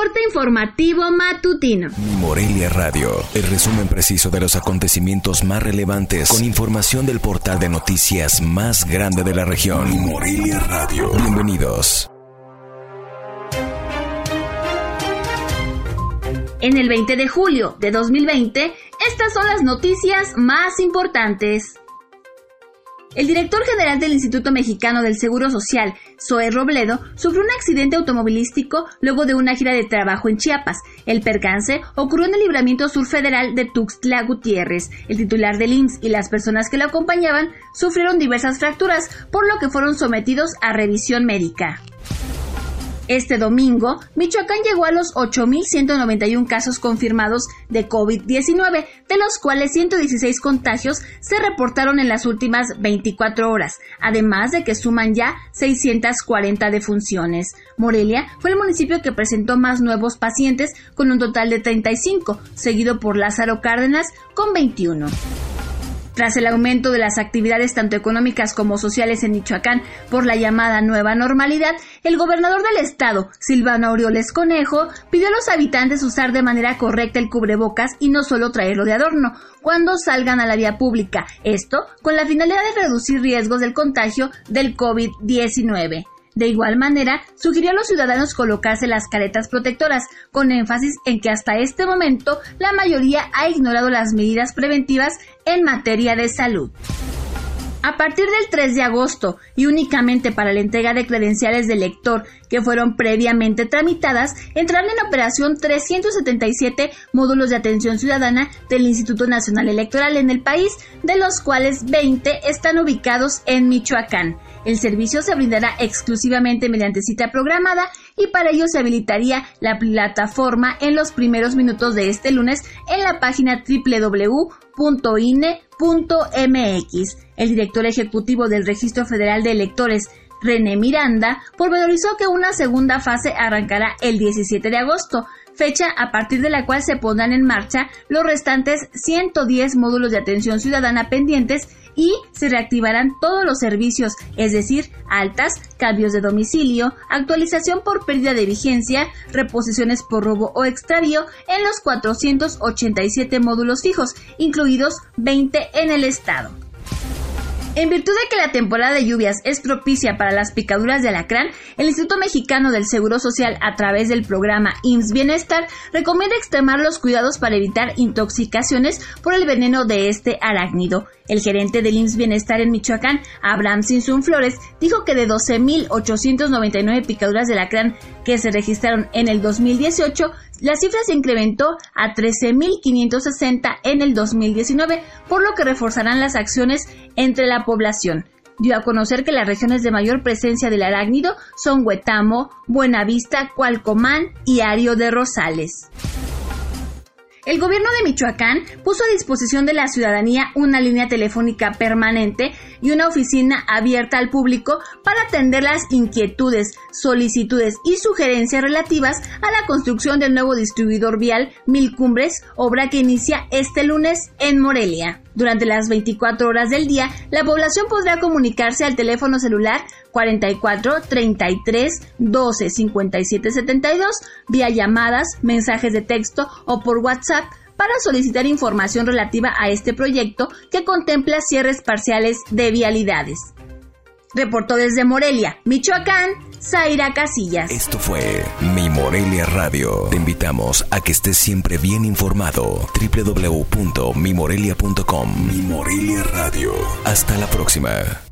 Corte informativo matutino. Morelia Radio, el resumen preciso de los acontecimientos más relevantes con información del portal de noticias más grande de la región. Morelia Radio. Bienvenidos. En el 20 de julio de 2020, estas son las noticias más importantes. El director general del Instituto Mexicano del Seguro Social, Zoe Robledo, sufrió un accidente automovilístico luego de una gira de trabajo en Chiapas. El percance ocurrió en el libramiento sur federal de Tuxtla Gutiérrez. El titular del IMSS y las personas que lo acompañaban sufrieron diversas fracturas, por lo que fueron sometidos a revisión médica. Este domingo, Michoacán llegó a los 8.191 casos confirmados de COVID-19, de los cuales 116 contagios se reportaron en las últimas 24 horas, además de que suman ya 640 defunciones. Morelia fue el municipio que presentó más nuevos pacientes con un total de 35, seguido por Lázaro Cárdenas con 21. Tras el aumento de las actividades tanto económicas como sociales en Michoacán por la llamada nueva normalidad, el gobernador del estado, Silvano Aureoles Conejo, pidió a los habitantes usar de manera correcta el cubrebocas y no solo traerlo de adorno cuando salgan a la vía pública, esto con la finalidad de reducir riesgos del contagio del COVID-19. De igual manera, sugirió a los ciudadanos colocarse las caretas protectoras, con énfasis en que hasta este momento la mayoría ha ignorado las medidas preventivas en materia de salud. A partir del 3 de agosto y únicamente para la entrega de credenciales de lector que fueron previamente tramitadas, entrarán en operación 377 módulos de atención ciudadana del Instituto Nacional Electoral en el país, de los cuales 20 están ubicados en Michoacán. El servicio se brindará exclusivamente mediante cita programada y para ello se habilitaría la plataforma en los primeros minutos de este lunes en la página www.ine.mx. El director ejecutivo del Registro Federal de Electores, René Miranda, pormenorizó que una segunda fase arrancará el 17 de agosto, fecha a partir de la cual se pondrán en marcha los restantes 110 módulos de atención ciudadana pendientes y se reactivarán todos los servicios, es decir, altas, cambios de domicilio, actualización por pérdida de vigencia, reposiciones por robo o extravío en los 487 módulos fijos, incluidos 20 en el estado. En virtud de que la temporada de lluvias es propicia para las picaduras de alacrán, el Instituto Mexicano del Seguro Social, a través del programa IMSS Bienestar, recomienda extremar los cuidados para evitar intoxicaciones por el veneno de este arácnido. El gerente del IMSS Bienestar en Michoacán, Abraham Sinsun Flores, dijo que de 12.899 picaduras de alacrán que se registraron en el 2018, la cifra se incrementó a 13.560 en el 2019, por lo que reforzarán las acciones entre la población. Dio a conocer que las regiones de mayor presencia del arácnido son Huetamo, Buenavista, Cualcomán y Ario de Rosales. El gobierno de Michoacán puso a disposición de la ciudadanía una línea telefónica permanente y una oficina abierta al público para atender las inquietudes, solicitudes y sugerencias relativas a la construcción del nuevo distribuidor vial Mil Cumbres, obra que inicia este lunes en Morelia. Durante las 24 horas del día, la población podrá comunicarse al teléfono celular 44 33 12 57 72 vía llamadas, mensajes de texto o por WhatsApp para solicitar información relativa a este proyecto que contempla cierres parciales de vialidades. Reportó desde Morelia, Michoacán, Zaira Casillas. Esto fue Morelia Radio. Te invitamos a que estés siempre bien informado. www.mimorelia.com Mi Morelia Radio. Hasta la próxima.